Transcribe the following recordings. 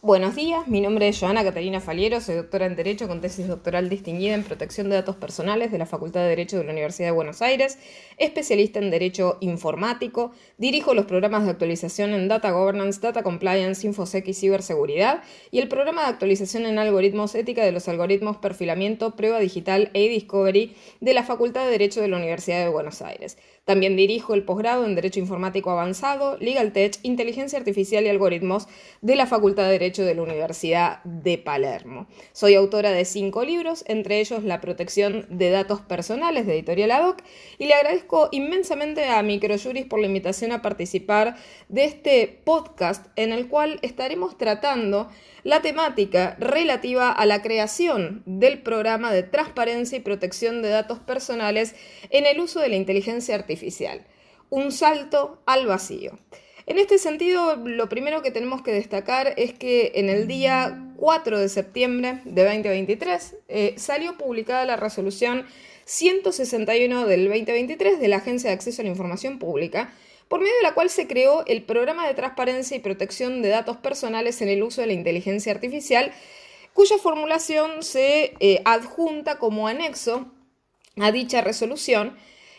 Buenos días, mi nombre es Joana Catalina Faliero, soy doctora en Derecho con tesis doctoral distinguida en protección de datos personales de la Facultad de Derecho de la Universidad de Buenos Aires, especialista en Derecho Informático, dirijo los programas de actualización en Data Governance, Data Compliance, InfoSec y Ciberseguridad y el programa de actualización en algoritmos ética de los algoritmos perfilamiento, prueba digital e discovery de la Facultad de Derecho de la Universidad de Buenos Aires. También dirijo el posgrado en Derecho Informático Avanzado, Legal Tech, Inteligencia Artificial y Algoritmos de la Facultad de Derecho de la Universidad de Palermo. Soy autora de cinco libros, entre ellos La protección de datos personales de Editorial ADOC, y le agradezco inmensamente a Microjuris por la invitación a participar de este podcast en el cual estaremos tratando la temática relativa a la creación del programa de transparencia y protección de datos personales en el uso de la inteligencia artificial. Un salto al vacío. En este sentido, lo primero que tenemos que destacar es que en el día 4 de septiembre de 2023 eh, salió publicada la resolución 161 del 2023 de la Agencia de Acceso a la Información Pública, por medio de la cual se creó el Programa de Transparencia y Protección de Datos Personales en el Uso de la Inteligencia Artificial, cuya formulación se eh, adjunta como anexo a dicha resolución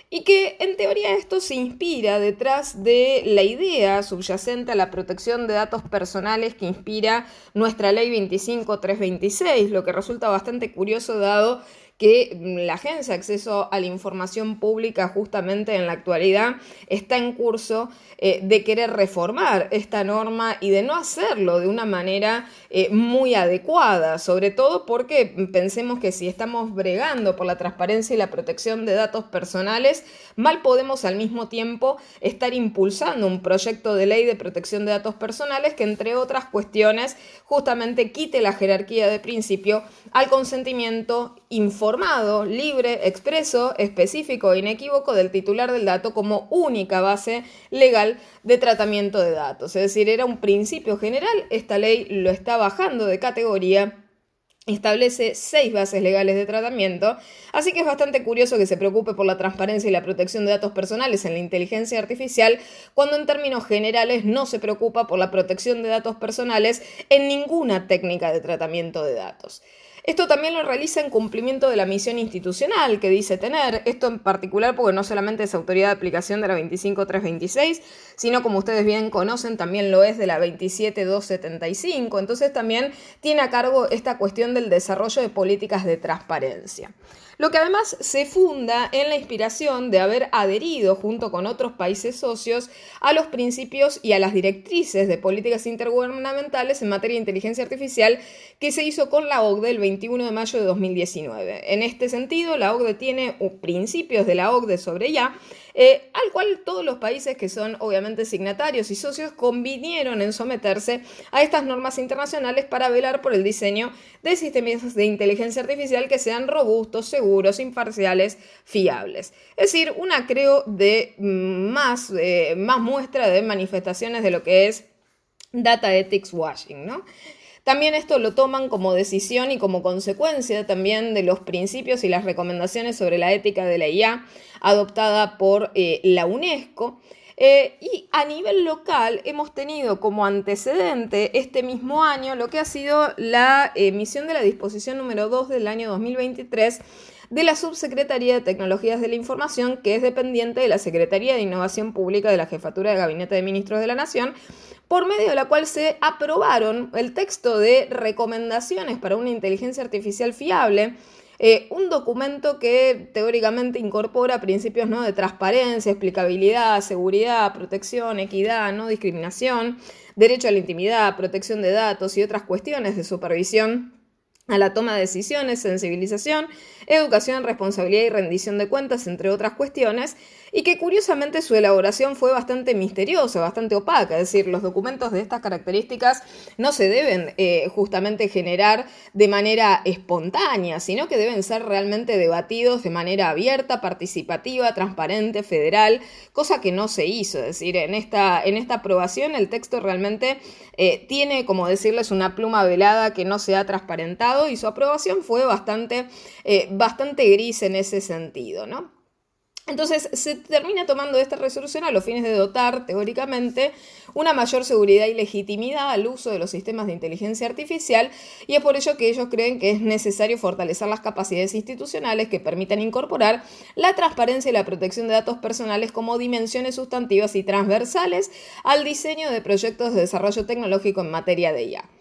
y que en teoría esto se inspira detrás de la idea subyacente a la protección de datos personales que inspira nuestra ley 25326, lo que resulta bastante curioso dado que mm, la Agencia de Acceso a la Información Pública justamente en la actualidad está en curso eh, de querer reformar esta norma y de no hacerlo de una manera eh, muy adecuada, sobre todo porque pensemos que si estamos bregando por la transparencia y la protección de datos personales, mal podemos al mismo tiempo estar impulsando un proyecto de ley de protección de datos personales que entre otras cuestiones justamente quite la jerarquía de principio al consentimiento informado libre, expreso, específico e inequívoco del titular del dato como única base legal de tratamiento de datos. Es decir, era un principio general, esta ley lo está bajando de categoría establece seis bases legales de tratamiento, así que es bastante curioso que se preocupe por la transparencia y la protección de datos personales en la inteligencia artificial, cuando en términos generales no se preocupa por la protección de datos personales en ninguna técnica de tratamiento de datos. Esto también lo realiza en cumplimiento de la misión institucional que dice tener, esto en particular porque no solamente es autoridad de aplicación de la 25326, sino como ustedes bien conocen, también lo es de la 27275, entonces también tiene a cargo esta cuestión del desarrollo de políticas de transparencia lo que además se funda en la inspiración de haber adherido junto con otros países socios a los principios y a las directrices de políticas intergubernamentales en materia de inteligencia artificial que se hizo con la OCDE el 21 de mayo de 2019. En este sentido, la OCDE tiene principios de la OCDE sobre ya eh, al cual todos los países que son obviamente signatarios y socios convinieron en someterse a estas normas internacionales para velar por el diseño de sistemas de inteligencia artificial que sean robustos, seguros, imparciales, fiables. Es decir, una creo de más, eh, más muestra de manifestaciones de lo que es data ethics washing, ¿no? También esto lo toman como decisión y como consecuencia también de los principios y las recomendaciones sobre la ética de la IA adoptada por eh, la UNESCO. Eh, y a nivel local hemos tenido como antecedente este mismo año lo que ha sido la emisión de la disposición número 2 del año 2023 de la Subsecretaría de Tecnologías de la Información, que es dependiente de la Secretaría de Innovación Pública de la Jefatura de Gabinete de Ministros de la Nación, por medio de la cual se aprobaron el texto de recomendaciones para una inteligencia artificial fiable, eh, un documento que teóricamente incorpora principios ¿no? de transparencia, explicabilidad, seguridad, protección, equidad, no discriminación, derecho a la intimidad, protección de datos y otras cuestiones de supervisión a la toma de decisiones, sensibilización, educación, responsabilidad y rendición de cuentas, entre otras cuestiones, y que curiosamente su elaboración fue bastante misteriosa, bastante opaca, es decir, los documentos de estas características no se deben eh, justamente generar de manera espontánea, sino que deben ser realmente debatidos de manera abierta, participativa, transparente, federal, cosa que no se hizo, es decir, en esta, en esta aprobación el texto realmente eh, tiene, como decirles, una pluma velada que no se ha transparentado y su aprobación fue bastante, eh, bastante gris en ese sentido, ¿no? Entonces se termina tomando esta resolución a los fines de dotar, teóricamente, una mayor seguridad y legitimidad al uso de los sistemas de inteligencia artificial y es por ello que ellos creen que es necesario fortalecer las capacidades institucionales que permitan incorporar la transparencia y la protección de datos personales como dimensiones sustantivas y transversales al diseño de proyectos de desarrollo tecnológico en materia de IA.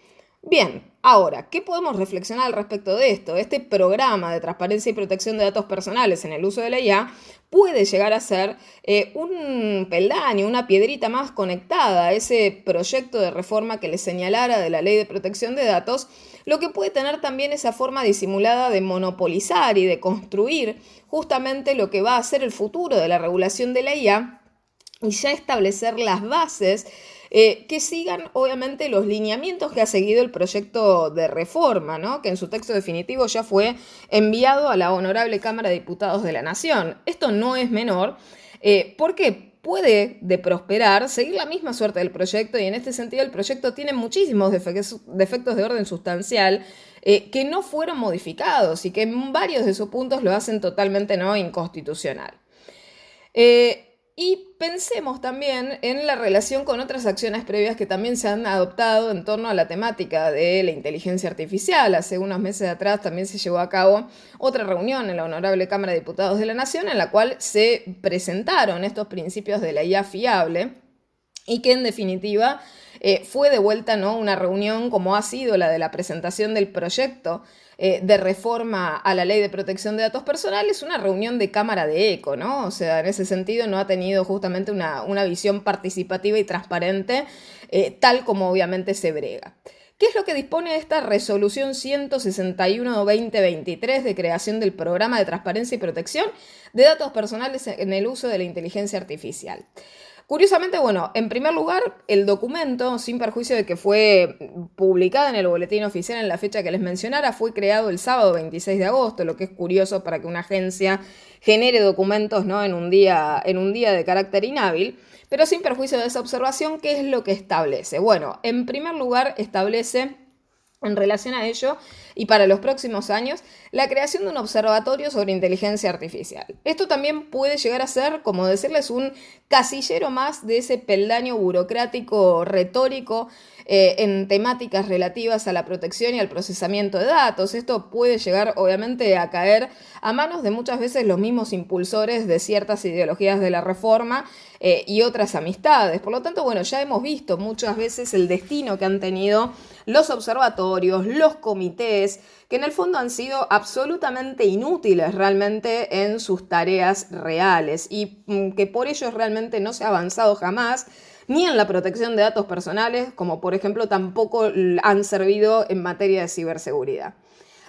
Bien, ahora, ¿qué podemos reflexionar al respecto de esto? Este programa de transparencia y protección de datos personales en el uso de la IA puede llegar a ser eh, un peldaño, una piedrita más conectada a ese proyecto de reforma que le señalara de la ley de protección de datos, lo que puede tener también esa forma disimulada de monopolizar y de construir justamente lo que va a ser el futuro de la regulación de la IA y ya establecer las bases eh, que sigan obviamente los lineamientos que ha seguido el proyecto de reforma, ¿no? que en su texto definitivo ya fue enviado a la Honorable Cámara de Diputados de la Nación. Esto no es menor eh, porque puede de prosperar seguir la misma suerte del proyecto y en este sentido el proyecto tiene muchísimos defectos de orden sustancial eh, que no fueron modificados y que en varios de sus puntos lo hacen totalmente no inconstitucional. Y pensemos también en la relación con otras acciones previas que también se han adoptado en torno a la temática de la inteligencia artificial. Hace unos meses atrás también se llevó a cabo otra reunión en la Honorable Cámara de Diputados de la Nación en la cual se presentaron estos principios de la IA fiable y que en definitiva eh, fue de vuelta ¿no? una reunión como ha sido la de la presentación del proyecto eh, de reforma a la ley de protección de datos personales, una reunión de cámara de eco, ¿no? O sea, en ese sentido no ha tenido justamente una, visión participativa y transparente, eh, tal como obviamente se brega. ¿Qué es lo que dispone esta resolución 161-2023 de creación del programa de transparencia y protección de datos personales en el uso de la inteligencia artificial? Curiosamente, bueno, en primer lugar, el documento, sin perjuicio de que fue publicado en el boletín oficial en la fecha que les mencionara, fue creado el sábado 26 de agosto, lo que es curioso para que una agencia genere documentos ¿no? en, un día, en un día de carácter inhábil. Pero sin perjuicio de esa observación, ¿qué es lo que establece? Bueno, en primer lugar, establece en relación a ello y para los próximos años la creación de un observatorio sobre inteligencia artificial. Esto también puede llegar a ser, como decirles, un casillero más de ese peldaño burocrático retórico eh, en temáticas relativas a la protección y al procesamiento de datos. Esto puede llegar obviamente a caer a manos de muchas veces los mismos impulsores de ciertas ideologías de la reforma eh, y otras amistades. Por lo tanto, bueno, ya hemos visto muchas veces el destino que han tenido los observatorios, los comités, que en el fondo han sido absolutamente inútiles realmente en sus tareas reales y mm, que por ello realmente no se ha avanzado jamás ni en la protección de datos personales, como por ejemplo tampoco han servido en materia de ciberseguridad.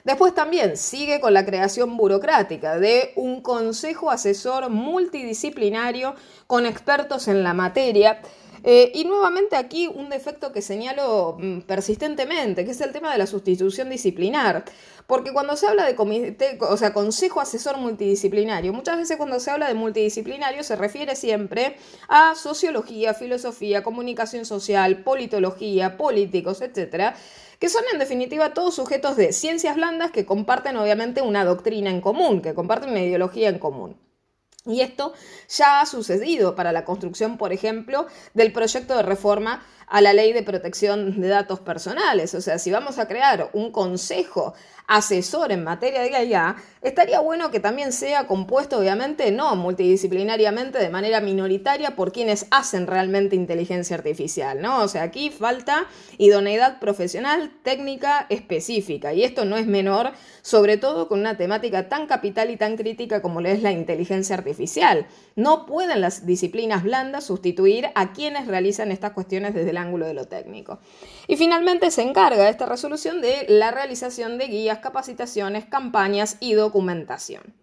Después también sigue con la creación burocrática de un consejo asesor multidisciplinario con expertos en la materia. Eh, y nuevamente aquí un defecto que señalo mm, persistentemente, que es el tema de la sustitución disciplinar. Porque cuando se habla de comité, o sea, consejo asesor multidisciplinario, muchas veces cuando se habla de multidisciplinario se refiere siempre a sociología, filosofía, comunicación social, politología, políticos, etcétera, que son en definitiva todos sujetos de ciencias blandas que comparten obviamente una doctrina en común, que comparten una ideología en común. Y esto ya ha sucedido para la construcción, por ejemplo, del proyecto de reforma a la ley de protección de datos personales. O sea, si vamos a crear un consejo asesor en materia de IA, estaría bueno que también sea compuesto, obviamente, no multidisciplinariamente, de manera minoritaria, por quienes hacen realmente inteligencia artificial, ¿no? O sea, aquí falta idoneidad profesional, técnica específica, y esto no es menor, sobre todo con una temática tan capital y tan crítica como es la inteligencia artificial. No pueden las disciplinas blandas sustituir a quienes realizan estas cuestiones desde el ángulo de lo técnico. Y finalmente se encarga esta resolución de la realización de guías, capacitaciones, campañas y documentación.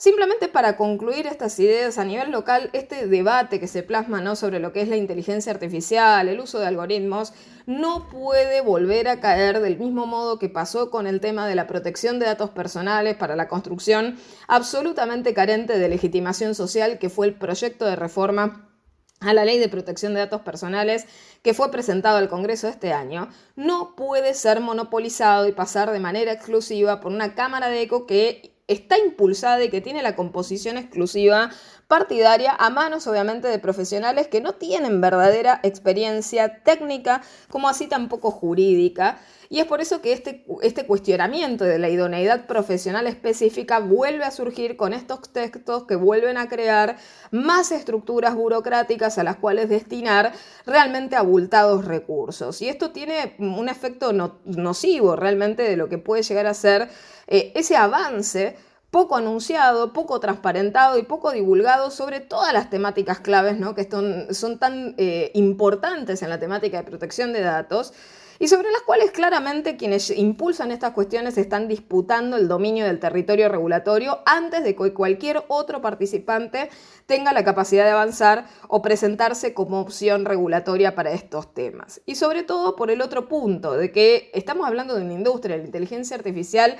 Simplemente para concluir estas ideas a nivel local, este debate que se plasma ¿no? sobre lo que es la inteligencia artificial, el uso de algoritmos, no puede volver a caer del mismo modo que pasó con el tema de la protección de datos personales para la construcción absolutamente carente de legitimación social que fue el proyecto de reforma a la ley de protección de datos personales que fue presentado al Congreso este año, no puede ser monopolizado y pasar de manera exclusiva por una Cámara de Eco que está impulsada y que tiene la composición exclusiva partidaria a manos obviamente de profesionales que no tienen verdadera experiencia técnica como así tampoco jurídica. Y es por eso que este, este cuestionamiento de la idoneidad profesional específica vuelve a surgir con estos textos que vuelven a crear más estructuras burocráticas a las cuales destinar realmente abultados recursos. Y esto tiene un efecto nocivo realmente de lo que puede llegar a ser eh, ese avance poco anunciado, poco transparentado y poco divulgado sobre todas las temáticas claves ¿no? que son, tan eh, importantes en la temática de protección de datos y sobre las cuales claramente quienes impulsan estas cuestiones están disputando el dominio del territorio regulatorio antes de que cualquier otro participante tenga la capacidad de avanzar o presentarse como opción regulatoria para estos temas. Y sobre todo por el otro punto, de que estamos hablando de una industria, la inteligencia artificial,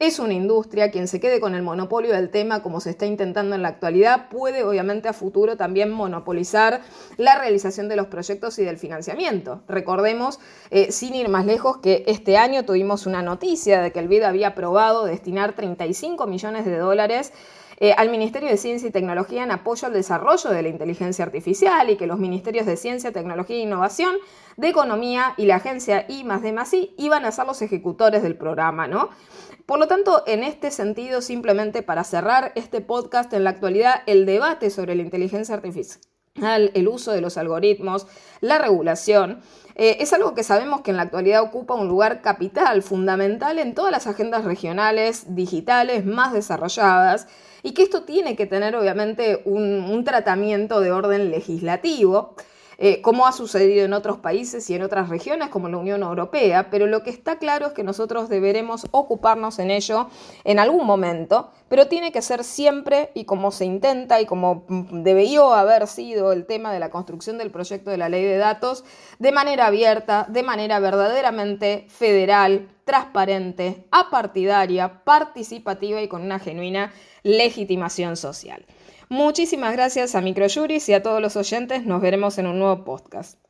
es una industria, quien se quede con el monopolio del tema como se está intentando en la actualidad puede obviamente a futuro también monopolizar la realización de los proyectos y del financiamiento. Recordemos, eh, sin ir más lejos, que este año tuvimos una noticia de que el BID había aprobado destinar 35 millones de dólares eh, al Ministerio de Ciencia y Tecnología en apoyo al desarrollo de la inteligencia artificial y que los ministerios de Ciencia, Tecnología e Innovación, de Economía y la agencia I más de iban a ser los ejecutores del programa, ¿no? Por lo tanto, en este sentido, simplemente para cerrar este podcast, en la actualidad el debate sobre la inteligencia artificial el uso de los algoritmos, la regulación, eh, es algo que sabemos que en la actualidad ocupa un lugar capital, fundamental en todas las agendas regionales, digitales, más desarrolladas, y que esto tiene que tener obviamente un tratamiento de orden legislativo. Eh, como ha sucedido en otros países y en otras regiones como la Unión Europea, pero lo que está claro es que nosotros deberemos ocuparnos en ello en algún momento, pero tiene que ser siempre y como se intenta y como debió haber sido el tema de la construcción del proyecto de la ley de datos, de manera abierta, de manera verdaderamente federal, transparente, apartidaria, participativa y con una genuina legitimación social. Muchísimas gracias a Microjuris y a todos los oyentes. Nos veremos en un nuevo podcast.